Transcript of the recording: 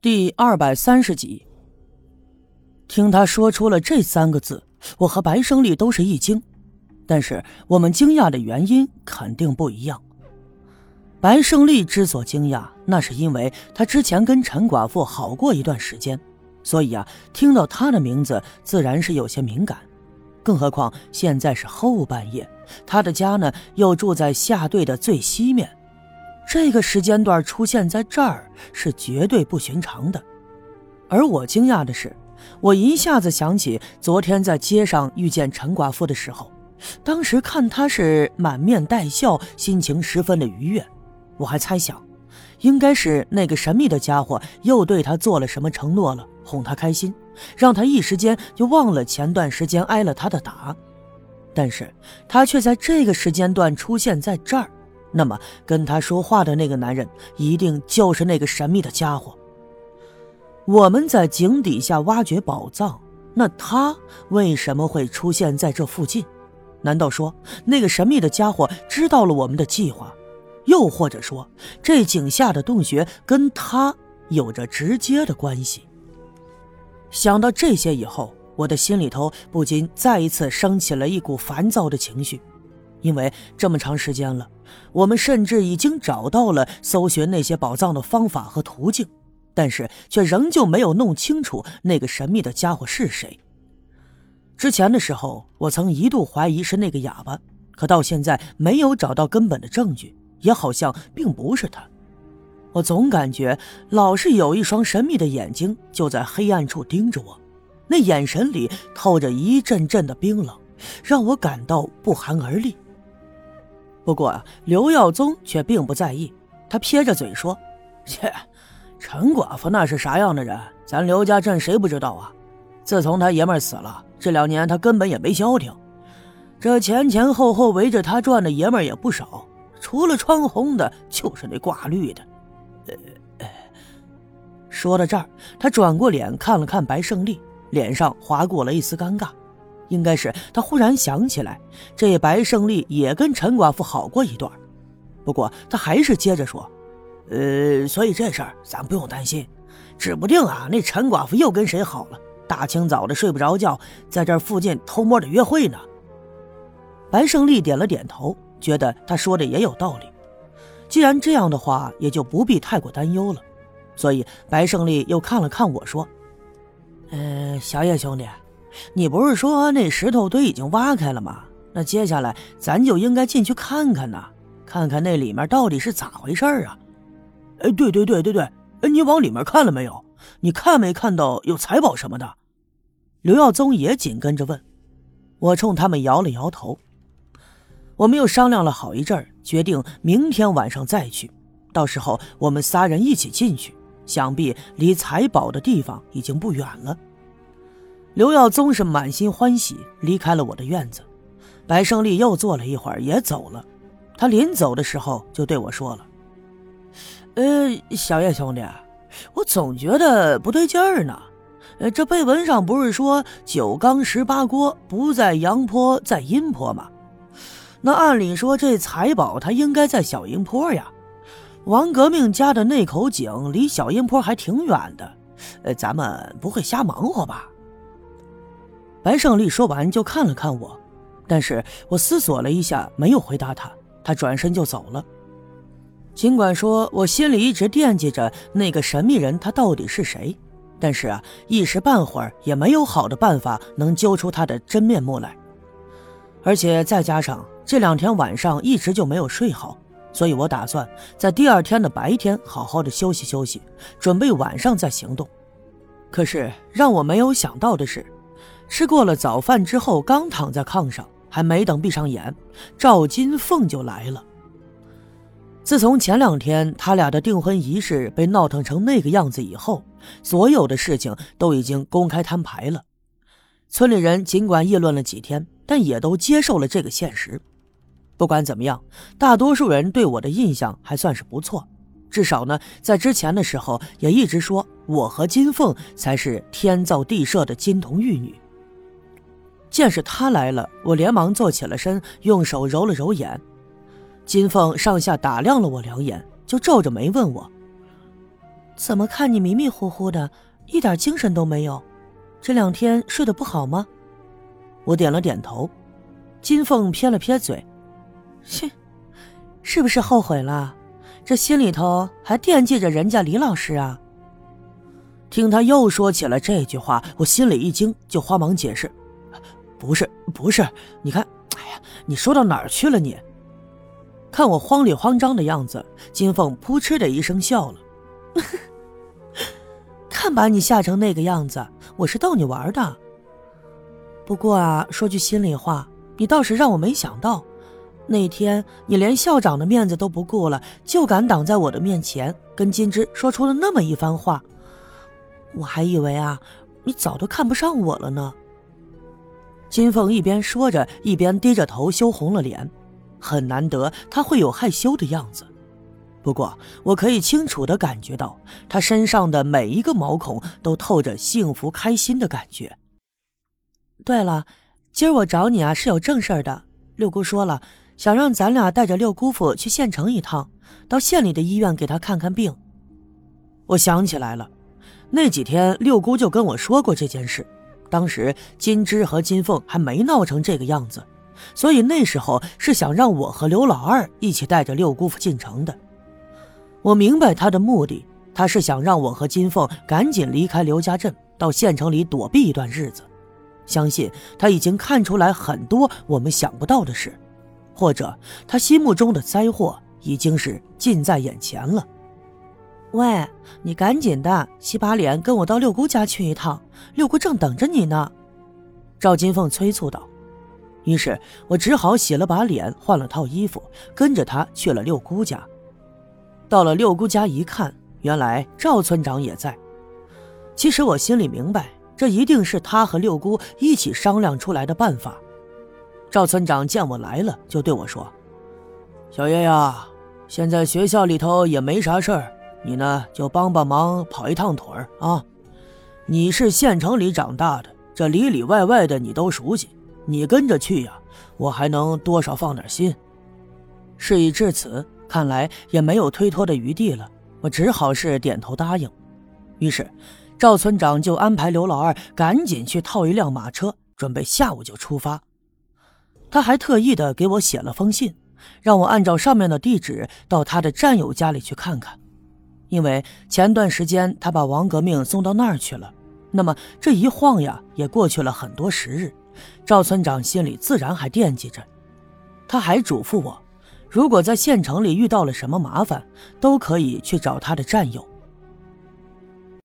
第二百三十集，听他说出了这三个字，我和白胜利都是一惊，但是我们惊讶的原因肯定不一样。白胜利之所惊讶，那是因为他之前跟陈寡妇好过一段时间，所以啊，听到他的名字自然是有些敏感。更何况现在是后半夜，他的家呢又住在下队的最西面。这个时间段出现在这儿是绝对不寻常的，而我惊讶的是，我一下子想起昨天在街上遇见陈寡妇的时候，当时看她是满面带笑，心情十分的愉悦，我还猜想，应该是那个神秘的家伙又对她做了什么承诺了，哄她开心，让她一时间就忘了前段时间挨了他的打，但是他却在这个时间段出现在这儿。那么，跟他说话的那个男人一定就是那个神秘的家伙。我们在井底下挖掘宝藏，那他为什么会出现在这附近？难道说那个神秘的家伙知道了我们的计划？又或者说，这井下的洞穴跟他有着直接的关系？想到这些以后，我的心里头不禁再一次升起了一股烦躁的情绪。因为这么长时间了，我们甚至已经找到了搜寻那些宝藏的方法和途径，但是却仍旧没有弄清楚那个神秘的家伙是谁。之前的时候，我曾一度怀疑是那个哑巴，可到现在没有找到根本的证据，也好像并不是他。我总感觉老是有一双神秘的眼睛就在黑暗处盯着我，那眼神里透着一阵阵的冰冷，让我感到不寒而栗。不过啊，刘耀宗却并不在意，他撇着嘴说：“切，陈寡妇那是啥样的人？咱刘家镇谁不知道啊？自从他爷们死了，这两年他根本也没消停。这前前后后围着他转的爷们也不少，除了穿红的，就是那挂绿的。”呃，说到这儿，他转过脸看了看白胜利，脸上划过了一丝尴尬。应该是他忽然想起来，这白胜利也跟陈寡妇好过一段，不过他还是接着说：“呃，所以这事儿咱不用担心，指不定啊，那陈寡妇又跟谁好了，大清早的睡不着觉，在这附近偷摸的约会呢。”白胜利点了点头，觉得他说的也有道理。既然这样的话，也就不必太过担忧了。所以白胜利又看了看我说：“呃，小叶兄弟。”你不是说那石头堆已经挖开了吗？那接下来咱就应该进去看看呐，看看那里面到底是咋回事啊？哎，对对对对对，哎，你往里面看了没有？你看没看到有财宝什么的？刘耀宗也紧跟着问。我冲他们摇了摇头。我们又商量了好一阵决定明天晚上再去。到时候我们仨人一起进去，想必离财宝的地方已经不远了。刘耀宗是满心欢喜离开了我的院子，白胜利又坐了一会儿也走了。他临走的时候就对我说了：“呃，小叶兄弟，我总觉得不对劲儿呢。呃，这碑文上不是说九缸十八锅不在阳坡，在阴坡吗？那按理说这财宝它应该在小阴坡呀。王革命家的那口井离小阴坡还挺远的，呃，咱们不会瞎忙活吧？”白胜利说完就看了看我，但是我思索了一下，没有回答他。他转身就走了。尽管说我心里一直惦记着那个神秘人，他到底是谁，但是啊，一时半会儿也没有好的办法能揪出他的真面目来。而且再加上这两天晚上一直就没有睡好，所以我打算在第二天的白天好好的休息休息，准备晚上再行动。可是让我没有想到的是。吃过了早饭之后，刚躺在炕上，还没等闭上眼，赵金凤就来了。自从前两天他俩的订婚仪式被闹腾成那个样子以后，所有的事情都已经公开摊牌了。村里人尽管议论了几天，但也都接受了这个现实。不管怎么样，大多数人对我的印象还算是不错，至少呢，在之前的时候也一直说我和金凤才是天造地设的金童玉女。见是他来了，我连忙坐起了身，用手揉了揉眼。金凤上下打量了我两眼，就皱着眉问我：“怎么看你迷迷糊糊的，一点精神都没有？这两天睡得不好吗？我点了点头。金凤撇了撇嘴，切，是不是后悔了？这心里头还惦记着人家李老师啊？听他又说起了这句话，我心里一惊，就慌忙解释：“不是，不是，你看，哎呀，你说到哪儿去了？你看我慌里慌张的样子。”金凤扑哧的一声笑了。看把你吓成那个样子，我是逗你玩的。不过啊，说句心里话，你倒是让我没想到，那天你连校长的面子都不顾了，就敢挡在我的面前跟金枝说出了那么一番话。我还以为啊，你早都看不上我了呢。金凤一边说着，一边低着头，羞红了脸，很难得她会有害羞的样子。不过，我可以清楚的感觉到，他身上的每一个毛孔都透着幸福开心的感觉。对了，今儿我找你啊是有正事儿的。六姑说了，想让咱俩带着六姑父去县城一趟，到县里的医院给他看看病。我想起来了，那几天六姑就跟我说过这件事，当时金枝和金凤还没闹成这个样子，所以那时候是想让我和刘老二一起带着六姑父进城的。我明白他的目的，他是想让我和金凤赶紧离开刘家镇，到县城里躲避一段日子。相信他已经看出来很多我们想不到的事，或者他心目中的灾祸已经是近在眼前了。喂，你赶紧的洗把脸，跟我到六姑家去一趟，六姑正等着你呢。赵金凤催促道。于是我只好洗了把脸，换了套衣服，跟着他去了六姑家。到了六姑家一看，原来赵村长也在。其实我心里明白，这一定是他和六姑一起商量出来的办法。赵村长见我来了，就对我说：“小叶呀，现在学校里头也没啥事儿，你呢就帮帮忙，跑一趟腿儿啊。你是县城里长大的，这里里外外的你都熟悉，你跟着去呀，我还能多少放点心。”事已至此。看来也没有推脱的余地了，我只好是点头答应。于是，赵村长就安排刘老二赶紧去套一辆马车，准备下午就出发。他还特意的给我写了封信，让我按照上面的地址到他的战友家里去看看，因为前段时间他把王革命送到那儿去了。那么这一晃呀，也过去了很多时日，赵村长心里自然还惦记着。他还嘱咐我。如果在县城里遇到了什么麻烦，都可以去找他的战友。